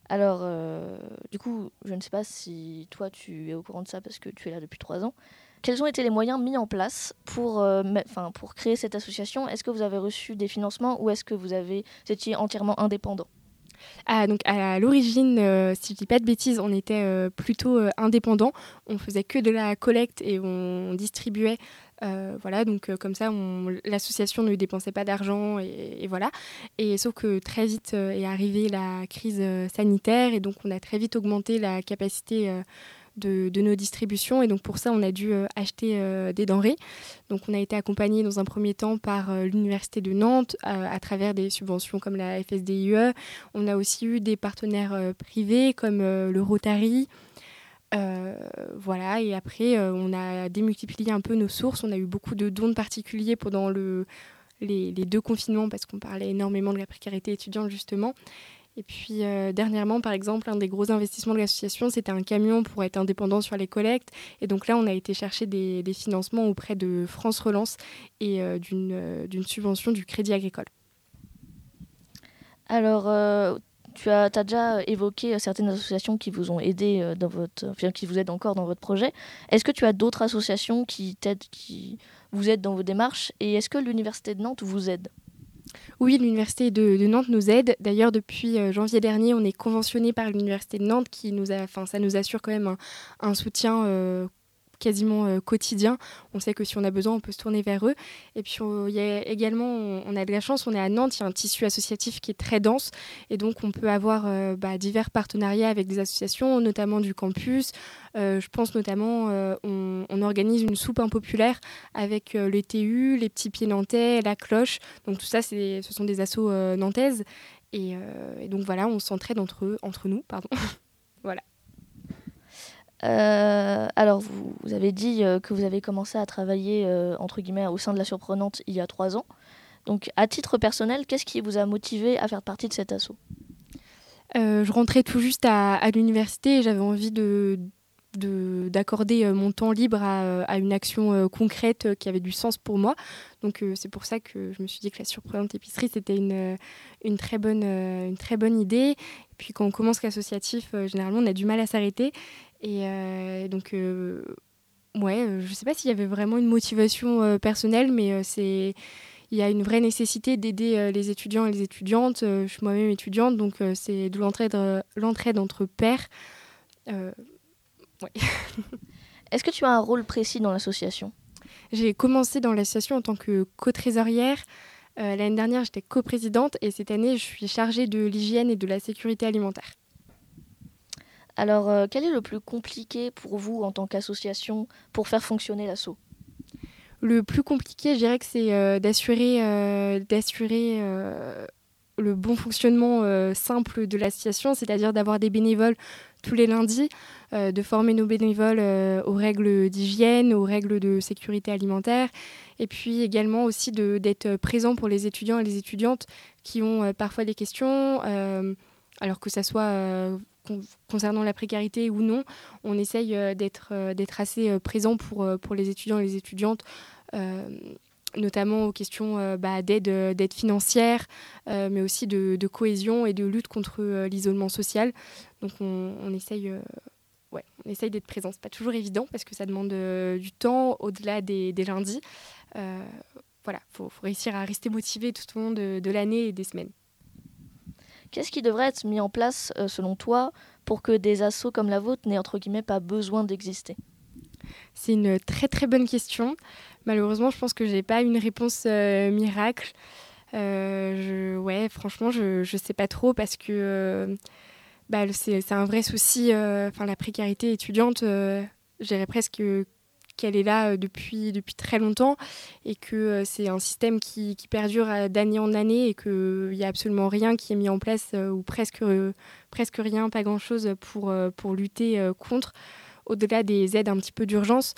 S3: Alors, euh, du coup, je ne sais pas si toi tu es au courant de ça parce que tu es là depuis trois ans. Quels ont été les moyens mis en place pour, euh, pour créer cette association? Est-ce que vous avez reçu des financements ou est-ce que vous, avez, étiez entièrement indépendant?
S11: Ah, donc à l'origine, euh, si je dis pas de bêtises, on était plutôt indépendant. On faisait que de la collecte et on distribuait euh, voilà, donc euh, comme ça, l'association ne dépensait pas d'argent et, voilà. Et sauf que très vite euh, est arrivée la crise sanitaire et donc on a très vite augmenté la capacité de, nos distributions et donc pour ça on a dû acheter des denrées. Donc on a été accompagné dans un premier temps par l'université de Nantes à travers des subventions comme la FSDIE. On a aussi eu des partenaires privés comme le Rotary. Euh, voilà, et après, euh, on a démultiplié un peu nos sources. On a eu beaucoup de dons de particuliers pendant le, les, deux confinements parce qu'on parlait énormément de la précarité étudiante, justement. Et puis euh, dernièrement, par exemple, un des gros investissements de l'association, c'était un camion pour être indépendant sur les collectes. Et donc là, on a été chercher des, financements auprès de France Relance et d'une subvention du Crédit Agricole.
S3: Alors, tu as, déjà évoqué euh, certaines associations qui vous ont aidé euh, dans votre, enfin, qui vous aident encore dans votre projet. Est-ce que tu as d'autres associations qui t'aident, qui vous aident dans vos démarches? Et est-ce que l'université de Nantes vous aide?
S11: Oui, l'université de, Nantes nous aide. D'ailleurs, depuis euh, janvier dernier, on est conventionné par l'université de Nantes, qui nous a, ça nous assure quand même un, soutien quasiment euh, quotidien. On sait que si on a besoin, on peut se tourner vers eux. Et puis il y a également, on, a de la chance, on est à Nantes, il y a un tissu associatif qui est très dense. Et donc on peut avoir euh, bah, divers partenariats avec des associations, notamment du campus. Euh, je pense notamment, on, organise une soupe impopulaire avec le TU, les petits pieds nantais, la cloche. Donc tout ça, ce sont des assos nantaises. Et, et, donc voilà, on s'entraide entre, entre nous. Pardon.
S3: Euh, alors, vous, avez dit euh, que vous avez commencé à travailler, euh, entre guillemets, au sein de la Surprenante il y a trois ans. Donc, à titre personnel, qu'est-ce qui vous a motivé à faire partie de cet assaut?
S11: Je rentrais tout juste à, l'université et j'avais envie de de- d'accorder mon temps libre à, une action concrète qui avait du sens pour moi. Donc c'est pour ça que je me suis dit que la surprenante épicerie c'était une, une, très bonne, une très bonne idée. Et puis quand on commence l'associatif, généralement on a du mal à s'arrêter. Et euh, donc euh, ouais, euh, je sais pas s'il y avait vraiment une motivation euh, personnelle, mais c'est il y a une vraie nécessité d'aider les étudiants et les étudiantes. Je suis moi-même étudiante, donc c'est de l'entraide, l'entraide entre pairs. Ouais.
S3: Est-ce que tu as un rôle précis dans l'association?
S11: J'ai commencé dans l'association en tant que co-trésorière. L'année dernière, j'étais coprésidente et cette année, je suis chargée de l'hygiène et de la sécurité alimentaire.
S3: Alors, euh, quel est le plus compliqué pour vous en tant qu'association pour faire fonctionner l'assaut
S11: Le plus compliqué, je dirais que c'est euh, d'assurer euh, le bon fonctionnement simple de l'association, c'est-à-dire d'avoir des bénévoles tous les lundis, de former nos bénévoles aux règles d'hygiène, aux règles de sécurité alimentaire, et puis également aussi d'être présent pour les étudiants et les étudiantes qui ont parfois des questions, alors que ça soit con- concernant la précarité ou non, on essaye euh, d'être euh, d'être assez euh, présent pour, les étudiants et les étudiantes. notamment aux questions bah, d'aide financière, mais aussi de, cohésion et de lutte contre l'isolement social. Donc on, essaye, ouais, on essaye d'être présent. C'est pas toujours évident parce que ça demande du temps au-delà des, lundis. Voilà, faut, faut réussir à rester motivé tout au long de, de l'année et des semaines.
S3: Qu'est-ce qui devrait être mis en place, euh, selon toi, pour que des assos comme la vôtre n'aient entre guillemets pas besoin d'exister?
S11: C'est une très très bonne question. Malheureusement, je pense que j'ai pas une réponse euh, miracle. Euh, je, franchement, je je sais pas trop parce que bah, c'est un vrai souci. Enfin, la précarité étudiante, je dirais presque qu'elle est là euh, depuis depuis très longtemps et que euh, c'est un système qui, qui perdure euh, d'année en année et qu'il n'y a absolument rien qui est mis en place ou presque presque rien, pas grand chose pour pour lutter contre au-delà des aides un petit peu d'urgence.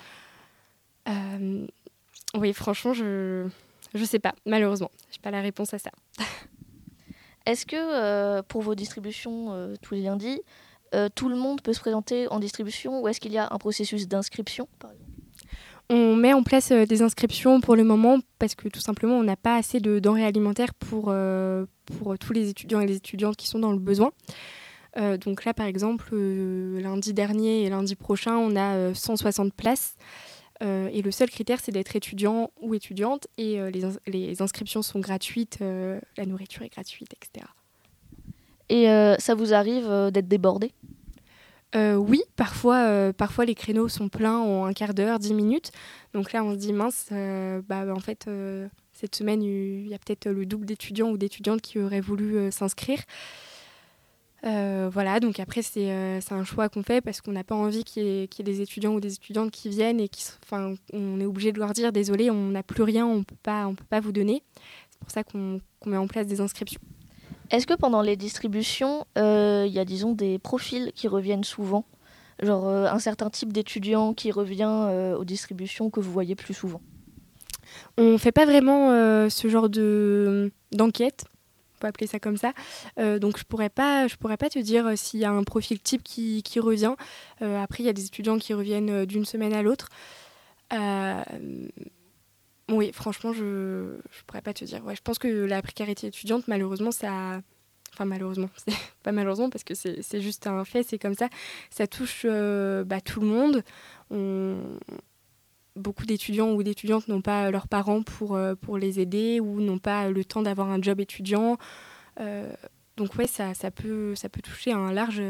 S11: Oui, franchement, je je sais pas, malheureusement. J'ai pas la réponse à ça.
S3: Est-ce que pour vos distributions tous les lundis, tout le monde peut se présenter en distribution ou est-ce qu'il y a un processus d'inscription
S11: On met en place euh, des inscriptions pour le moment parce que tout simplement, on n'a pas assez de denrées alimentaires pour, euh, pour tous les étudiants et les étudiantes qui sont dans le besoin. Euh, donc là, par exemple, lundi dernier et lundi prochain, on a euh, 160 places. Et le seul critère, c'est d'être étudiant ou étudiante. Et les, les inscriptions sont gratuites, la nourriture est gratuite, etc.
S3: Et ça vous arrive d'être débordé?
S11: Euh, oui, parfois, euh, parfois les créneaux sont pleins en un quart d'heure, dix minutes. Donc là, on se dit, mince, euh, bah, en fait, cette semaine, il y a peut-être le double d'étudiants ou d'étudiantes qui auraient voulu s'inscrire. Voilà, donc après, c'est un choix qu'on fait parce qu'on n'a pas envie qu'il y, ait- des étudiants ou des étudiantes qui viennent et qui, enfin, on est obligé de leur dire, désolé, on n'a plus rien, on on peut pas vous donner. C'est pour ça qu'on met en place des inscriptions.
S3: Est-ce que pendant les distributions, euh, il y a disons des profils qui reviennent souvent? Genre euh, un certain type d'étudiant qui revient euh, aux distributions que vous voyez plus souvent?
S11: On fait pas vraiment euh, ce genre de d'enquête, on peut appeler ça comme ça. Euh, donc je je pourrais pas te dire euh, s'il y a un profil type qui, qui revient. Euh, après, il y a des étudiants qui reviennent euh, d'une semaine à l'autre. Oui, franchement, je je pourrais pas te dire. Ouais, je pense que la précarité étudiante, malheureusement, ça. Enfin, malheureusement, pas malheureusement parce que c'est juste un fait, c'est comme ça. Ça touche euh, bah, tout le monde. On, beaucoup d'étudiants ou d'étudiantes n'ont pas leurs parents pour, euh, pour les aider ou n'ont pas le temps d'avoir un job étudiant. Euh, donc ouais, ça, ça, peut, ça peut toucher un large,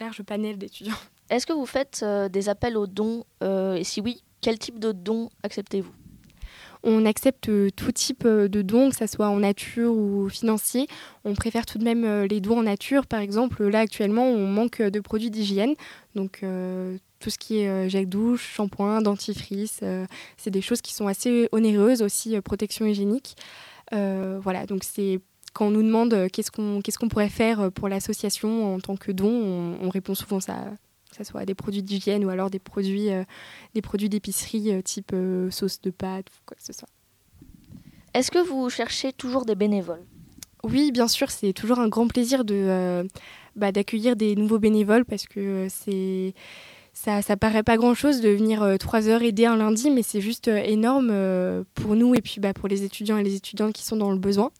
S11: large panel d'étudiants.
S3: Est-ce que vous faites des appels aux dons Et si oui, quel type de dons acceptez-vous?
S11: On accepte euh, tout type euh, de dons, que ce soit en nature ou financier. On préfère tout de même euh, les dons en nature. Par exemple, là actuellement, on manque de produits d'hygiène. Donc tout ce qui est gel douche, shampoing, dentifrice, c'est des choses qui sont assez onéreuses, aussi protection hygiénique. Voilà, donc c'est quand on nous demande qu'est-ce qu'on pourrait faire pour l'association en tant que don, on, on répond souvent ça, que ce soit des produits d'hygiène ou alors des produits, des produits d'épicerie type sauce de pâte ou quoi que ce soit.
S3: Est-ce que vous cherchez toujours des bénévoles?
S11: Oui, bien sûr, c'est toujours un grand plaisir de, bah, d'accueillir des nouveaux bénévoles parce que c'est ça, ça paraît pas grand chose de venir euh, trois heures aider un lundi, mais c'est juste euh, énorme euh, pour nous et puis bah, pour les étudiants et les étudiantes qui sont dans le besoin.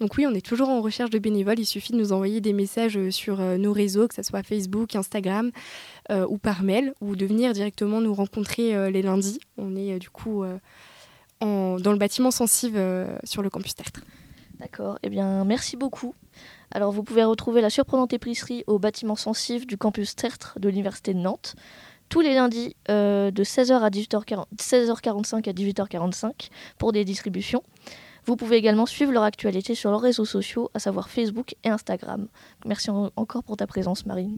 S11: Donc oui, on est toujours en recherche de bénévoles. Il suffit de nous envoyer des messages sur nos réseaux, que ce soit Facebook, Instagram ou par mail, ou de venir directement nous rencontrer les lundis. On est du coup dans le bâtiment sensible sur le campus Tertre.
S3: D'accord. Eh bien, merci beaucoup. Alors, vous pouvez retrouver la surprenante épicerie au bâtiment sensible du campus Tertre de l'Université de Nantes tous les lundis euh, de 16h à 18h40, 16h45 à 18h45 pour des distributions. Vous pouvez également suivre leur actualité sur leurs réseaux sociaux, à savoir Facebook et Instagram. Merci encore pour ta présence, Marine.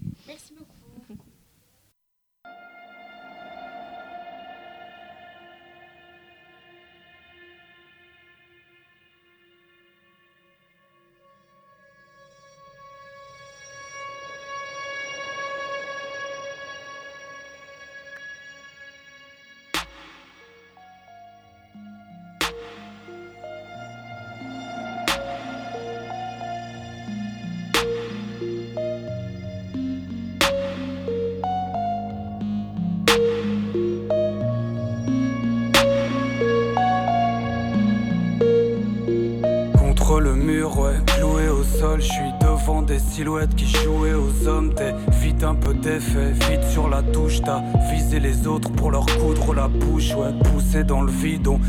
S12: Silhouettes qui jouaient aux hommes. T'es vite un peu d'effet, vite sur la touche. T'as visé les autres pour leur coudre la bouche. Ouais, poussé dans le vide, on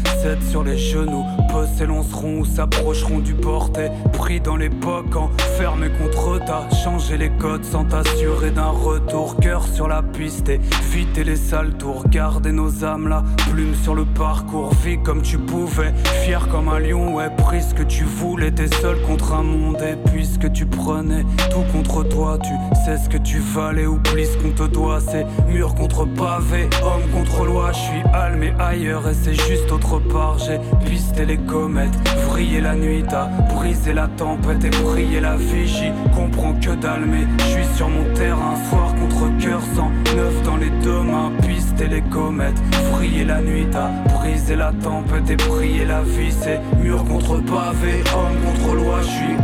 S12: sur les genoux. Peu s'élanceront ou s'approcheront du porté. Pris dans l'époque, enfermé contre t'as changé les codes sans t'assurer d'un retour. Cœur sur la piste, éviter les sales tours. Garder nos âmes là, plume sur le parcours. Vie comme tu pouvais, fier comme un lion. Ouais, prise que tu voulais, t'es seul contre un monde. Et puisque tu prenais tout contre toi, tu sais ce que tu valais, oublie ce qu'on te doit. C'est mur contre pavé, homme contre loi. Je suis almé ailleurs et c'est juste autre part. Pisté les comètes, vrillé la nuit, t'as brisé la tempête et brillé la vigie. Comprends que d'almer, je suis sur mon terrain, soir contre cœur, sans neuf dans les deux mains. Pisté les comètes, vrillé la nuit, t'as brisé la tempête et brillé la vie. C'est mur contre pavé, homme contre loi. Je suis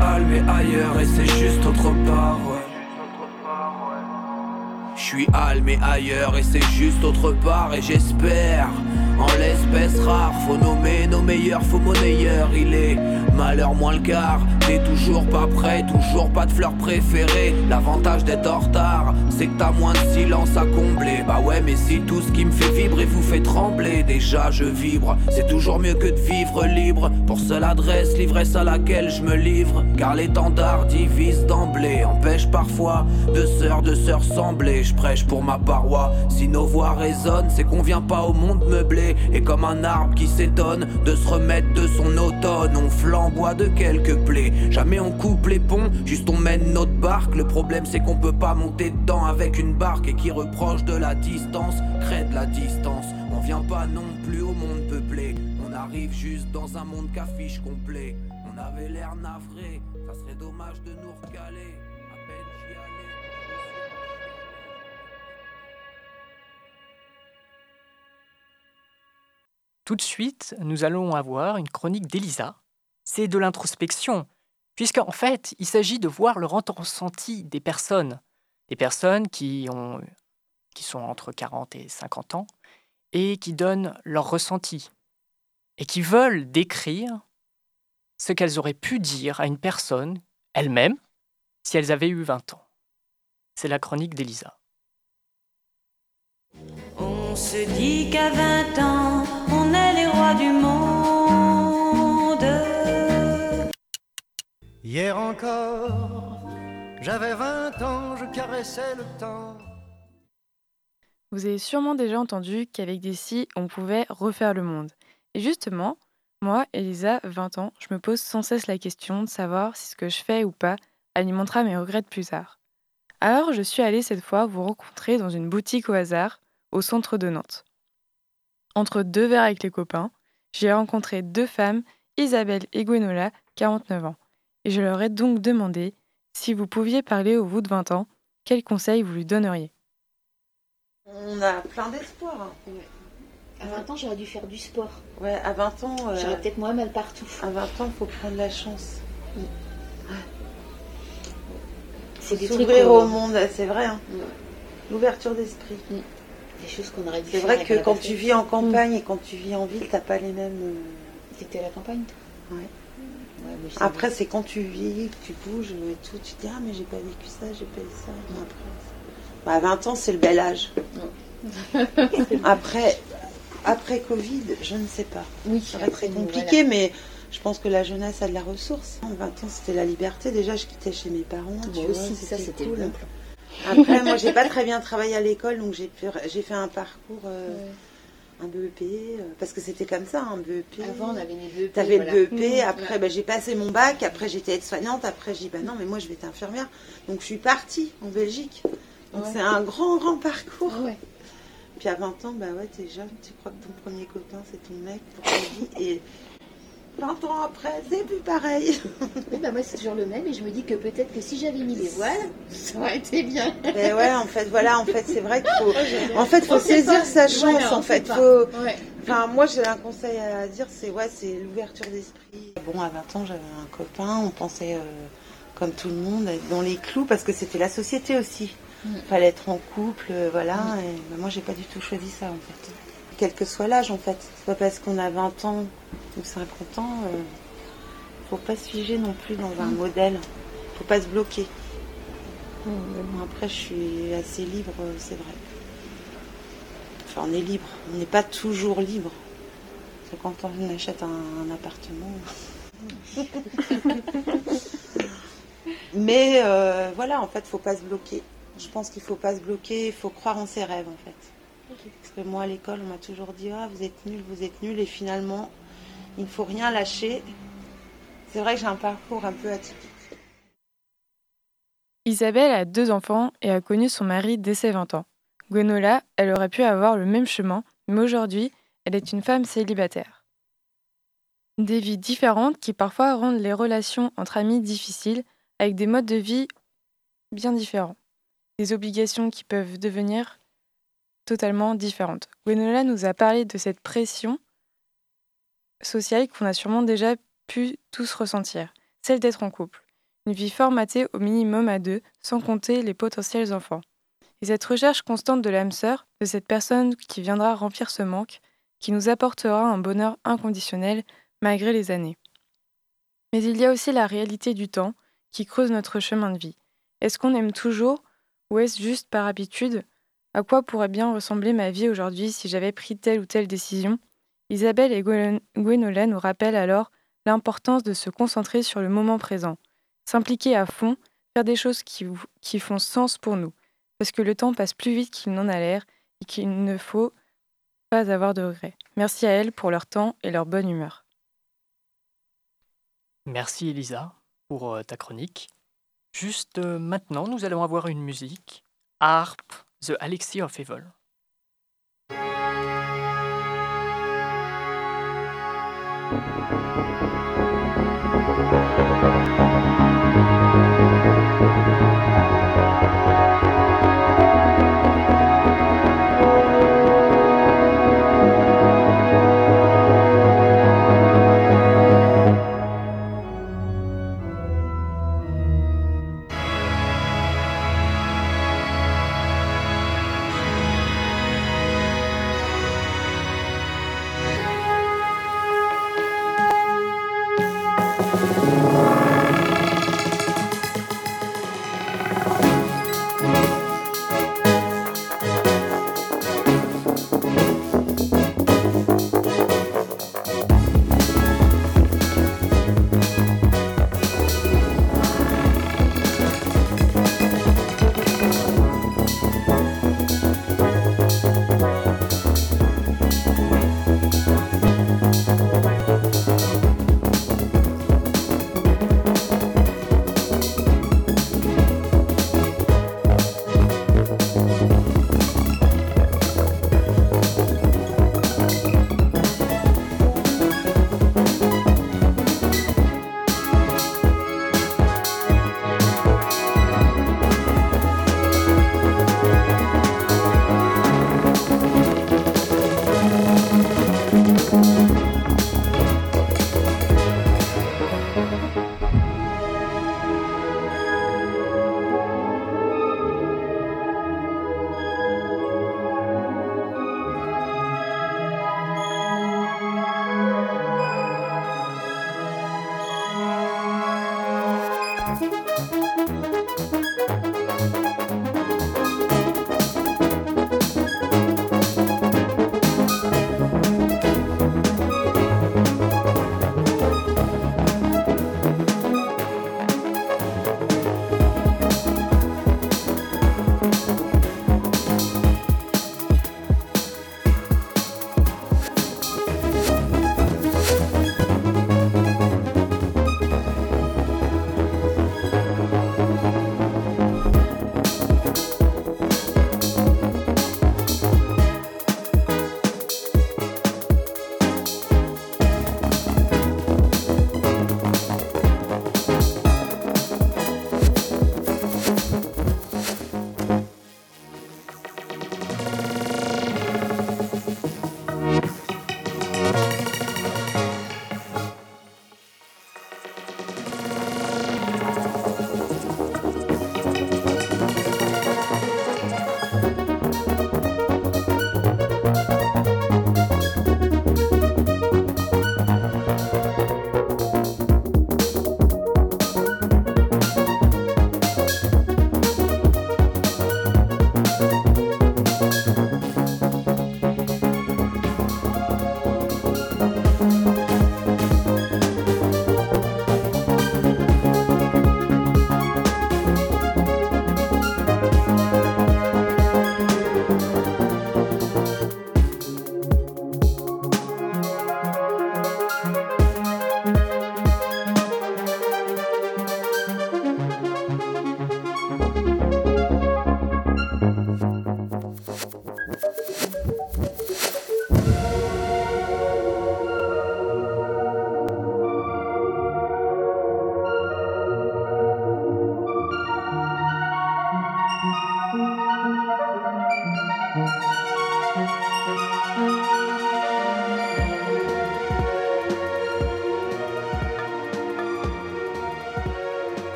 S12: ailleurs et c'est juste autre part.
S13: Je suis almé ailleurs et c'est juste autre part et j'espère en l'espèce rare, faut nommer nos meilleurs, faux monnayeurs. Il est malheur moins le quart. T'es toujours pas prêt, toujours pas de fleurs préférées. L'avantage d'être en retard, c'est que t'as moins de silence à combler. Bah ouais, mais si tout ce qui me fait vibrer vous fait trembler, déjà je vibre. C'est toujours mieux que de vivre libre. Pour seule adresse, l'ivresse à laquelle je me livre. Car l'étendard divise d'emblée, empêche parfois de sœurs de sœurs sembler. Je prêche pour ma paroi. Si nos voix résonnent, c'est qu'on vient pas au monde meubler et comme un arbre qui s'étonne de se remettre de son automne, on flamboie de quelques plaies. Jamais on coupe les ponts, juste on mène notre barque. Le problème c'est qu'on peut pas monter dedans avec une barque et qui reproche de la distance, crée de la distance. On vient pas non plus au monde peuplé, on arrive juste dans un monde qu'affiche complet. On avait l'air navré, ça serait dommage de nous recaler.
S2: Tout de suite, nous allons avoir une chronique d'Elisa. C'est de l'introspection, puisqu'en fait, il s'agit de voir le ressenti des personnes, des personnes qui, ont, qui sont entre 40 et 50 ans, et qui donnent leur ressenti, et qui veulent décrire ce qu'elles auraient pu dire à une personne, elle-même, si elles avaient eu 20 ans. C'est la chronique d'Elisa.
S14: On se dit qu'à 20 ans, on est les rois du monde.
S15: Hier encore, j'avais 20 ans, je caressais le temps.
S7: Vous avez sûrement déjà entendu qu'avec des si, on pouvait refaire le monde. Et justement, moi, Elisa, 20 ans, je me pose sans cesse la question de savoir si ce que je fais ou pas alimentera mes regrets plus tard. Alors je suis allée cette fois vous rencontrer dans une boutique au hasard au centre de Nantes. Entre deux verres avec les copains, j'ai rencontré deux femmes, Isabelle et Gwenola, 49 ans, et je leur ai donc demandé si vous pouviez parler au bout de 20 ans, quels conseils vous lui donneriez?
S16: On a plein d'espoir. hein.
S17: À 20 ans, j'aurais dû faire du sport.
S16: Ouais, à 20 ans. euh,
S17: J'aurais peut-être moins mal partout.
S16: À 20 ans, il faut prendre la chance.
S17: C'est des trucs
S16: au monde, c'est vrai. hein. L'ouverture d'esprit.
S17: Des choses qu'on aurait dû
S16: C'est vrai que quand tu vis en campagne et quand tu vis en ville, t'as pas les mêmes. euh,
S17: T'étais à la campagne,
S16: Ouais.
S17: Ouais, c'est
S16: Après, c'est quand tu vis, que tu bouges et tout, tu te dis Ah, mais j'ai pas vécu ça, j'ai pas eu ça. Mais après, c'est- bah, à 20 ans, c'est le bel âge. après, après Covid, je ne sais pas.
S17: Oui,
S16: ça être très compliqué,
S17: voilà.
S16: mais je pense que la jeunesse a de la ressource. À 20 ans, c'était la liberté. Déjà, je quittais chez mes parents. tu
S17: Moi
S16: vois,
S17: aussi, ça, c'était plan.
S16: Après, moi, j'ai pas très bien travaillé à l'école, donc j'ai fait, j'ai fait un parcours. euh, Un BEP, euh, parce que c'était comme ça, un BEP.
S17: Avant, on avait les BEP,
S16: T'avais
S17: voilà.
S16: le BEP,
S17: Mmh,
S16: après bah, j'ai passé mon bac, après j'étais aide-soignante, après j'ai dit bah non, mais moi je vais être infirmière. Donc je suis partie en Belgique. Donc
S17: Ouais.
S16: c'est un grand, grand parcours.
S17: Ouais.
S16: Puis à 20 ans, bah ouais, t'es jeune, tu crois que ton premier copain c'est ton mec pour ta vie. Et 20 ans après, c'est plus pareil.
S17: Oui, bah moi, c'est toujours le même, et je me dis que peut-être que si j'avais mis des voiles, ça aurait été bien.
S16: Mais ouais, en fait, voilà, en fait, c'est vrai qu'il faut. En fait, faut saisir
S17: pas.
S16: sa chance.
S17: Voilà,
S16: en fait, faut.
S17: Ouais.
S16: Enfin, moi, j'ai un conseil à dire, c'est ouais, c'est l'ouverture d'esprit. Bon, à 20 ans, j'avais un copain, on pensait, euh, comme tout le monde, être dans les clous parce que c'était la société aussi.
S17: Mm.
S16: Fallait être en couple, euh, voilà. Et bah, moi, j'ai pas du tout choisi ça, en fait. Quel que soit l'âge, en fait. C'est pas parce qu'on a 20 ans ou 50 ans, euh, faut pas se figer non plus dans un
S17: Mm.
S16: modèle. Faut pas se bloquer. Bon, Après, je suis assez libre, euh, c'est vrai. Enfin, on est libre. On n'est pas toujours libre. Parce que quand on achète un, un appartement. Mais euh, voilà, en fait, faut pas se bloquer. Je pense qu'il faut pas se bloquer, il faut croire en ses rêves, en fait. Que moi, à l'école, on m'a toujours dit Ah, vous êtes nuls, vous êtes nuls. Et finalement, il ne faut rien lâcher. C'est vrai que j'ai un parcours un peu atypique.
S18: Isabelle a deux enfants et a connu son mari dès ses 20 ans. Gwenola, elle aurait pu avoir le même chemin, mais aujourd'hui, elle est une femme célibataire. Des vies différentes qui parfois rendent les relations entre amis difficiles, avec des modes de vie bien différents. Des obligations qui peuvent devenir totalement différentes. Gwenola nous a parlé de cette pression sociale qu'on a sûrement déjà pu tous ressentir, celle d'être en couple une vie formatée au minimum à deux, sans compter les potentiels enfants. Et cette recherche constante de l'âme sœur, de cette personne qui viendra remplir ce manque, qui nous apportera un bonheur inconditionnel malgré les années. Mais il y a aussi la réalité du temps qui creuse notre chemin de vie. Est-ce qu'on aime toujours ou est-ce juste par habitude À quoi pourrait bien ressembler ma vie aujourd'hui si j'avais pris telle ou telle décision? Isabelle et Gwenola nous rappellent alors l'importance de se concentrer sur le moment présent s'impliquer à fond, faire des choses qui, qui font sens pour nous, parce que le temps passe plus vite qu'il n'en a l'air et qu'il ne faut pas avoir de regrets. Merci à elles pour leur temps et leur bonne humeur.
S2: Merci Elisa pour euh, ta chronique. Juste euh, maintenant, nous allons avoir une musique. Harp, The Alexi of Evil.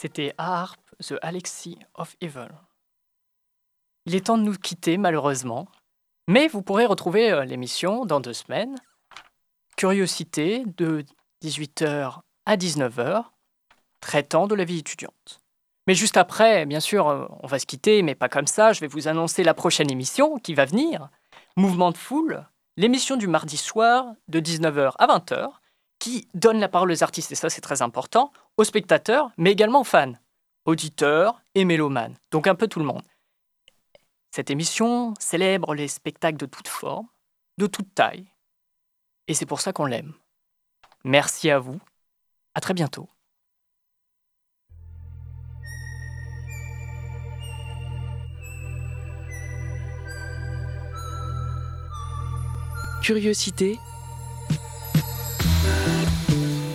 S2: C'était Harp, The Alexis of Evil. Il est temps de nous quitter, malheureusement. Mais vous pourrez retrouver euh, l'émission dans deux semaines. Curiosité de 18h à 19h, traitant de la vie étudiante. Mais juste après, bien sûr, euh, on va se quitter, mais pas comme ça. Je vais vous annoncer la prochaine émission qui va venir. Mouvement de foule, l'émission du mardi soir de 19h à 20h, qui donne la parole aux artistes, et ça c'est très important, aux spectateurs, mais également aux fans, auditeurs et mélomanes, donc un peu tout le monde. Cette émission célèbre les spectacles de toute forme, de toute taille, et c'est pour ça qu'on l'aime. Merci à vous, à très bientôt.
S1: Curiosité.